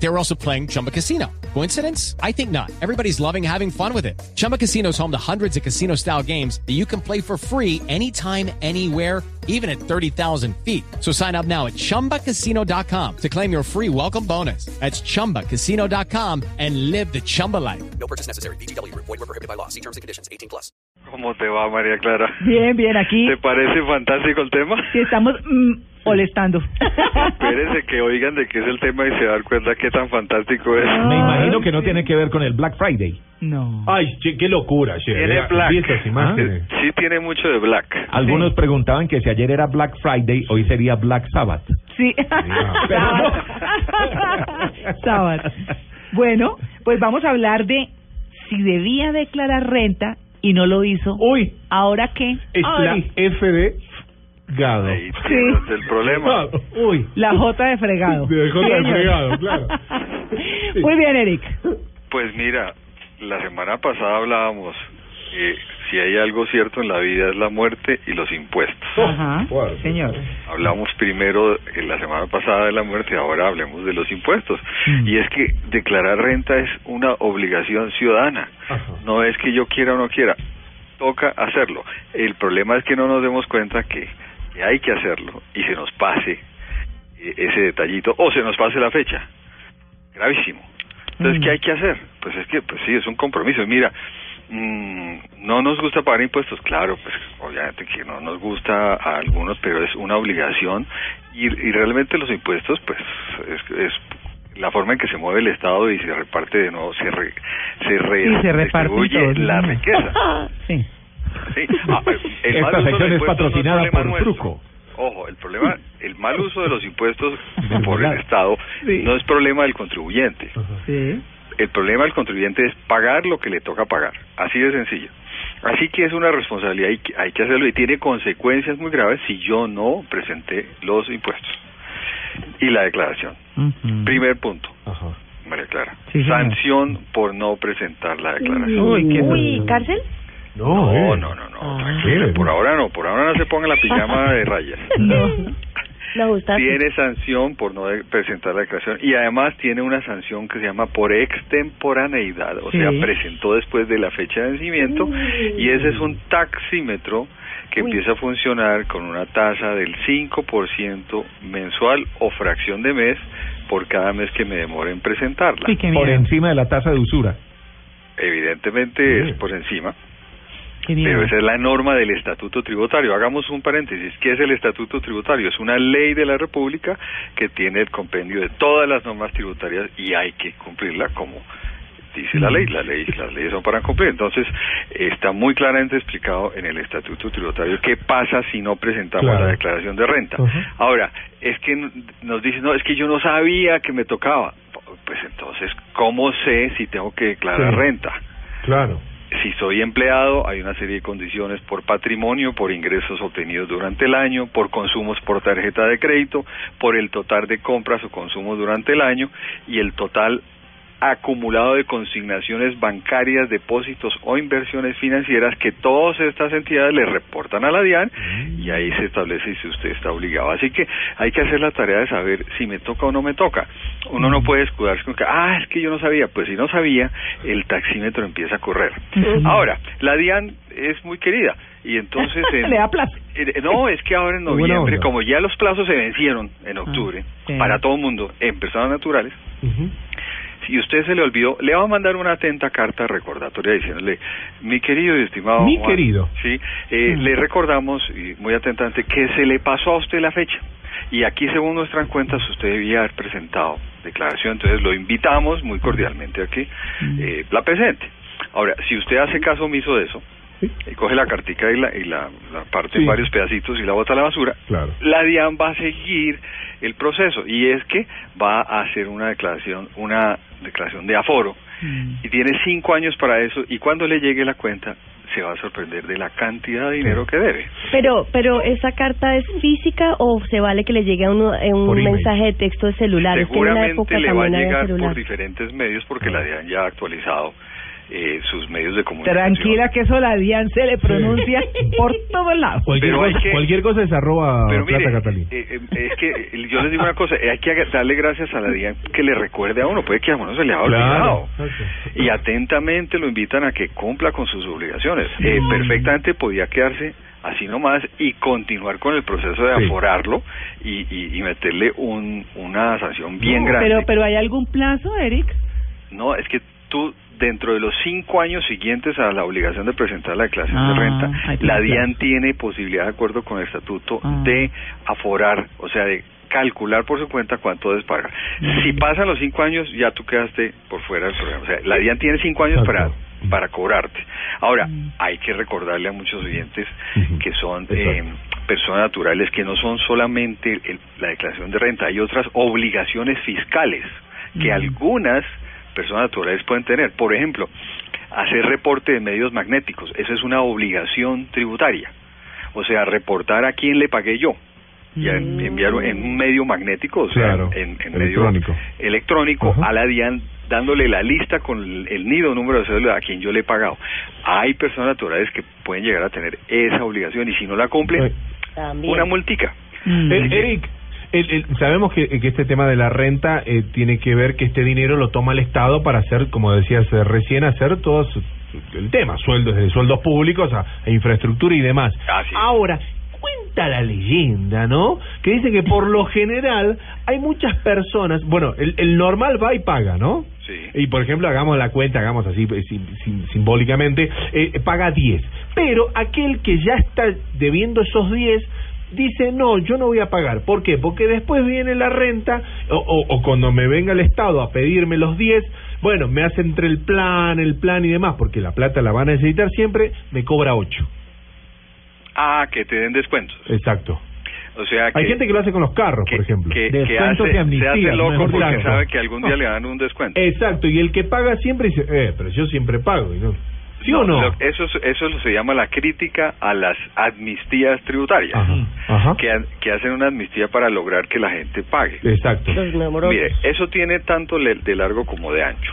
They were also playing Chumba Casino. Coincidence? I think not. Everybody's loving having fun with it. Chumba Casino is home to hundreds of casino style games that you can play for free anytime, anywhere, even at 30,000 feet. So sign up now at chumbacasino.com to claim your free welcome bonus. That's chumbacasino.com and live the Chumba life. No purchase necessary. BGW. Void were prohibited by law. See terms and conditions. 18 plus. ¿Cómo te va, María Clara? Bien, bien, aquí ¿Te parece fantástico el tema? sí estamos mm, molestando. Espérese que oigan de qué es el tema y se dan cuenta qué tan fantástico es. Ah. Me imagino que no tiene que ver con el Black Friday. No. Ay, che, qué locura, che. Tiene black. imágenes. Eh, Sí tiene mucho de black. Algunos preguntaban que si ayer era Black Friday, hoy sería Black Sabbath. Sí. Sábado. Bueno, pues vamos a hablar de si debía declarar renta y no lo hizo. Uy, ¿Ahora qué? es la Ay, F de gado. Ahí tienes el problema. Uy, la J de fregado. De J de fregado, claro. Sí. Muy bien, Eric. Pues mira, la semana pasada hablábamos que si hay algo cierto en la vida es la muerte y los impuestos. Ajá, señor. Hablamos primero en la semana pasada de la muerte, ahora hablemos de los impuestos. Mm. Y es que declarar renta es una obligación ciudadana. Ajá. No es que yo quiera o no quiera, toca hacerlo. El problema es que no nos demos cuenta que, que hay que hacerlo y se nos pase eh, ese detallito o se nos pase la fecha. Gravísimo. Entonces, Mm. ¿qué hay que hacer? Pues es que, pues sí, es un compromiso. Mira, mm, no nos gusta pagar impuestos, claro, pues obviamente que no nos gusta a algunos, pero es una obligación y, y realmente los impuestos, pues es, es la forma en que se mueve el Estado y se reparte de nuevo, se, re, se, re- se reparten distribuye todos, la riqueza. Sí. Sí. Ah, el mal Esta sección es no patrocinada problema por nuestro. Truco. Ojo, el problema, el mal uso de los impuestos por el. Estado Sí. no es problema del contribuyente. Sí. El problema del contribuyente es pagar lo que le toca pagar. Así de sencillo. Así que es una responsabilidad y que hay que hacerlo y tiene consecuencias muy graves si yo no presenté los impuestos y la declaración. Primer punto, Ajá. María Clara. Sí. Sanción por no presentar la declaración. Uy, qué Uy, ¿cárcel? No, No, eh. no, no, no, Ah. tranquila, por ahora no, por ahora no se ponga la pijama de rayas. No. Tiene sanción por no presentar la declaración y además tiene una sanción que se llama por extemporaneidad, o Sí. sea, presentó después de la fecha de vencimiento y ese es un taxímetro que Uy. empieza a funcionar con una tasa del 5% mensual o fracción de mes por cada mes que me demore en presentarla. Por encima de la tasa de usura. Evidentemente Sí. es por encima, Qué miedo. pero esa es la norma del Estatuto Tributario. Hagamos un paréntesis. ¿Qué es el Estatuto Tributario? Es una ley de la República que tiene el compendio de todas las normas tributarias y hay que cumplirla como dice la ley. La ley las leyes son para cumplir. Entonces, está muy claramente explicado en el Estatuto Tributario qué pasa si no presentamos Claro. la declaración de renta. Ahora, es que nos dicen, no, es que yo no sabía que me tocaba. Pues entonces, ¿cómo sé si tengo que declarar Sí. renta? Claro. Si soy empleado, hay una serie de condiciones por patrimonio, por ingresos obtenidos durante el año, por consumos por tarjeta de crédito, por el total de compras o consumos durante el año y el total acumulado de consignaciones bancarias, depósitos o inversiones financieras que todas estas entidades le reportan a la DIAN y ahí se establece si usted está obligado. Así que hay que hacer la tarea de saber si me toca o no me toca. Uno no puede escudarse con que, ah, es que yo no sabía. Pues si no sabía, el taxímetro empieza a correr. Ahora, la DIAN es muy querida y entonces... en- Le da plaza. eh, No, es que ahora en noviembre, como ya los plazos se vencieron en octubre, sí. para todo el mundo, en personas naturales. Si usted se le olvidó, le va a mandar una atenta carta recordatoria diciéndole, mi querido y estimado Mi Juan", querido. sí, eh, Mm. le recordamos, y muy atentamente, que se le pasó a usted la fecha. Y aquí, según nuestras cuentas, usted debía haber presentado declaración, entonces lo invitamos muy cordialmente a que Mm. eh, la presente. Ahora, si usted hace caso omiso de eso, Sí. y coge la cartica y la, y la, la parte Sí. en varios pedacitos y la bota a la basura, Claro. la DIAN va a seguir el proceso y es que va a hacer una declaración, una declaración de aforo Mm. y tiene cinco años para eso y cuando le llegue la cuenta se va a sorprender de la cantidad de dinero que debe. Pero, pero ¿esa carta es física o se vale que le llegue a uno eh, un mensaje de texto de celular? Es que en la Seguramente época le va a llegar por diferentes medios porque la DIAN ya ha actualizado eh, sus medios de comunicación. Tranquila que eso la DIAN se le pronuncia por todos lados. Cualquier, cosa, que- cualquier cosa es arroba Pero plata Catalina. eh, eh, es que yo les digo una cosa, eh, hay que darle gracias a la DIAN que le recuerde a uno, puede que a uno se le haya olvidado. Y atentamente lo invitan a que cumpla con sus obligaciones. Eh, perfectamente podía quedarse así nomás y continuar con el proceso de Sí. aforarlo y, y, y meterle un, una sanción bien No, grande. Pero, pero ¿hay algún plazo, Eric? No, es que tú, dentro de los cinco años siguientes a la obligación de presentar la declaración Ah, de ahí renta, la. DIAN tiene posibilidad, de acuerdo con el estatuto, Ah. de aforar, o sea, de calcular por su cuenta cuánto debes pagar. Mm. Si pasan los cinco años, ya tú quedaste por fuera del programa. O sea, la DIAN tiene cinco años para Exacto. para cobrarte. Ahora, hay que recordarle a muchos oyentes que son eh, personas naturales que no son solamente el- la declaración de renta, hay otras obligaciones fiscales que algunas personas naturales pueden tener. Por ejemplo, hacer reporte de medios magnéticos, eso es una obligación tributaria. O sea, reportar a quién le pagué yo. Y Mm. enviar en un medio magnético, o sea, Claro, en, en electrónico. medio electrónico Ajá. a la DIAN dándole la lista con el, el nido número de cédula a quien yo le he pagado. Hay personas naturales que pueden llegar a tener esa obligación y si no la cumplen, También. una multica. Mm. Eric, el- el- sabemos que, que este tema de la renta eh, tiene que ver que este dinero lo toma el Estado para hacer, como decías eh, recién, hacer todo su- el tema, sueldos, desde sueldos públicos a, a infraestructura y demás. Es. Ahora, cuenta la leyenda, ¿no? Que dice que por lo general hay muchas personas, bueno, el, el normal va y paga, ¿no? Sí. Y por ejemplo, hagamos la cuenta, hagamos así eh, sim- sim- simbólicamente, eh, paga 10. Pero aquel que ya está debiendo esos 10 dice, no, yo no voy a pagar. ¿Por qué? Porque después viene la renta o, o, o cuando me venga el Estado a pedirme los 10, bueno, me hace entre el plan, el plan y demás, porque la plata la van a necesitar siempre, me cobra 8. Ah, que te den descuentos. Exacto. O sea que... Hay gente que lo hace con los carros, que, por ejemplo. que, que Descuentos hace, y amnistías, se hace loco porque sabe que algún día No. le dan un descuento. Exacto, y el que paga siempre dice, eh, pero yo siempre pago. y no. ¿Sí o no? lo- eso, es- eso se llama la crítica a las amnistías tributarias, Ajá, ajá. que, que hacen una amnistía para lograr que la gente pague. Exacto. Mire, eso tiene tanto le- de largo como de ancho.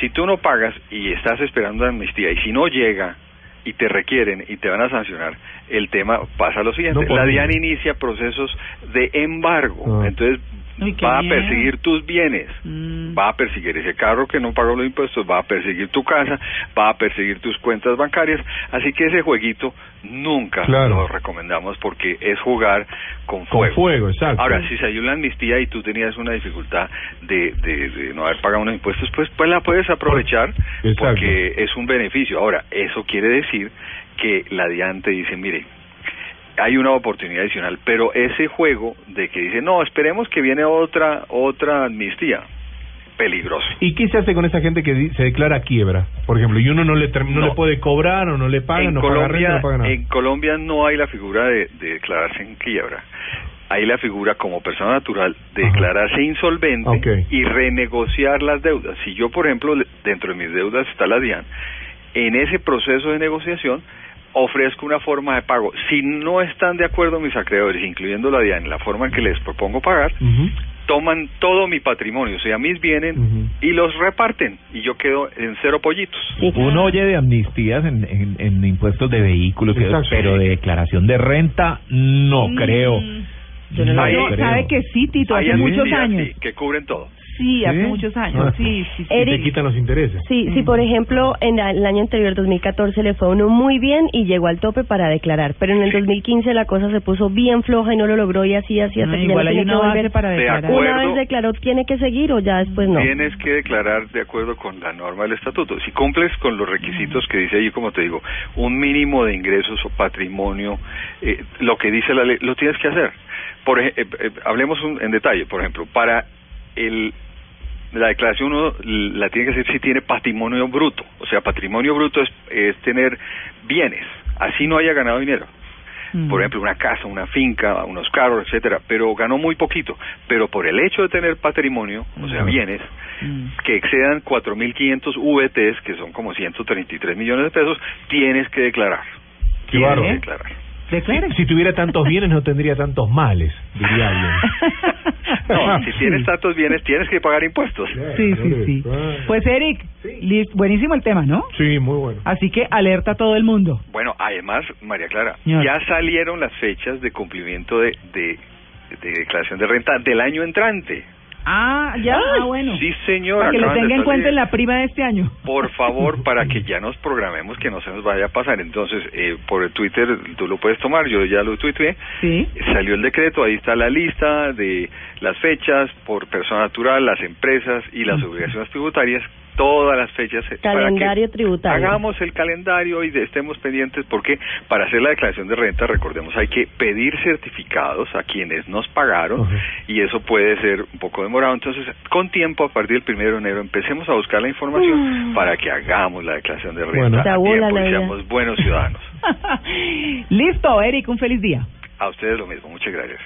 Si tú no pagas y estás esperando la amnistía y si no llega y te requieren y te van a sancionar, el tema pasa a lo siguiente. No la. DIAN inicia procesos de embargo. Ah. Entonces Uy, va bien. a perseguir tus bienes. Mm. Va a perseguir ese carro que no pagó los impuestos, va a perseguir tu casa, va a perseguir tus cuentas bancarias. Así que ese jueguito nunca Claro. lo recomendamos porque es jugar con Con fuego. fuego, exacto. Ahora, si se dio la amnistía y tú tenías una dificultad de, de, de no haber pagado unos impuestos, pues, pues la puedes aprovechar Exacto. porque es un beneficio. Ahora, eso quiere decir que la DIAN te dice, mire, hay una oportunidad adicional, pero ese juego de que dice, no, esperemos que viene otra otra amnistía, peligroso. ¿Y qué se hace con esa gente que se declara quiebra? Por ejemplo, y uno no le, no No. le puede cobrar o no le paga, en no paga Colombia, renta, no paga nada. en Colombia no hay la figura de, de declararse en quiebra. Hay la figura como persona natural de Ajá. declararse insolvente Ok. y renegociar las deudas. Si yo, por ejemplo, dentro de mis deudas está la DIAN, en ese proceso de negociación ofrezco una forma de pago. Si no están de acuerdo mis acreedores, incluyendo la DIAN, en la forma en que les propongo pagar, toman todo mi patrimonio, o sea, mis bienes, Ujú. y los reparten, y yo quedo en cero pollitos. Uno oye de amnistías en, en, en impuestos de vehículos, Exacto. pero de declaración de renta, no Mm. creo. Yo no creo. sabe que sí, Tito, Hay hace muchos años. sí, que cubren todo. Sí, hace ¿Sí? muchos años, Ah. sí, sí, te quitan los intereses. Sí, sí, por ejemplo, en el año anterior, 2014, le fue a uno muy bien y llegó al tope para declarar, pero en el 2015 la cosa se puso bien floja y no lo logró y así, así, hasta No, que ya igual no hay tiene que una base volver. para De declarar. acuerdo. Una vez declaró, ¿tiene que seguir o ya después no? Tienes que declarar de acuerdo con la norma del estatuto. Si cumples con los requisitos que dice ahí, como te digo, un mínimo de ingresos o patrimonio, eh, lo que dice la ley, lo tienes que hacer. Por eh, eh, hablemos un- en detalle, por ejemplo, para el la declaración uno la tiene que hacer si tiene patrimonio bruto, o sea, patrimonio bruto es, es tener bienes, así no haya ganado dinero. Mm. Por ejemplo, una casa, una finca, unos carros, etcétera, pero ganó muy poquito. Pero por el hecho de tener patrimonio, o sea, Ujú. bienes, Mm. que excedan 4.500 VTs, que son como 133 millones de pesos, tienes que declarar. Qué Tienes que declarar. Declare. Si tuviera tantos bienes no tendría tantos males, diría alguien. No, si tienes tantos bienes, tienes que pagar impuestos. Sí, sí, sí. Pues Eric, buenísimo el tema, ¿no? Sí, muy bueno. Así que alerta a todo el mundo. Bueno, además, María Clara, Señor. ya salieron las fechas de cumplimiento de, de, de declaración de renta del año entrante. Ah, ya, ah, bueno. Sí, señor. Para que lo tenga en cuenta en la prima de este año. Por favor, para que ya nos programemos, que no se nos vaya a pasar. Entonces, eh, por el Twitter, tú lo puedes tomar, yo ya lo tuiteé. Sí. Salió el decreto, ahí está la lista de las fechas por persona natural, las empresas y las obligaciones tributarias, todas las fechas. eh, para que Calendario tributario. Hagamos el calendario y estemos pendientes porque para hacer la declaración de renta, recordemos, hay que pedir certificados a quienes nos pagaron y eso puede ser un poco demorado. Entonces, con tiempo, a partir del primero de enero, empecemos a buscar la información para que hagamos la declaración de renta Bueno. a tiempo y seamos buenos ciudadanos. Listo, Eric, un feliz día. A ustedes lo mismo. Muchas gracias.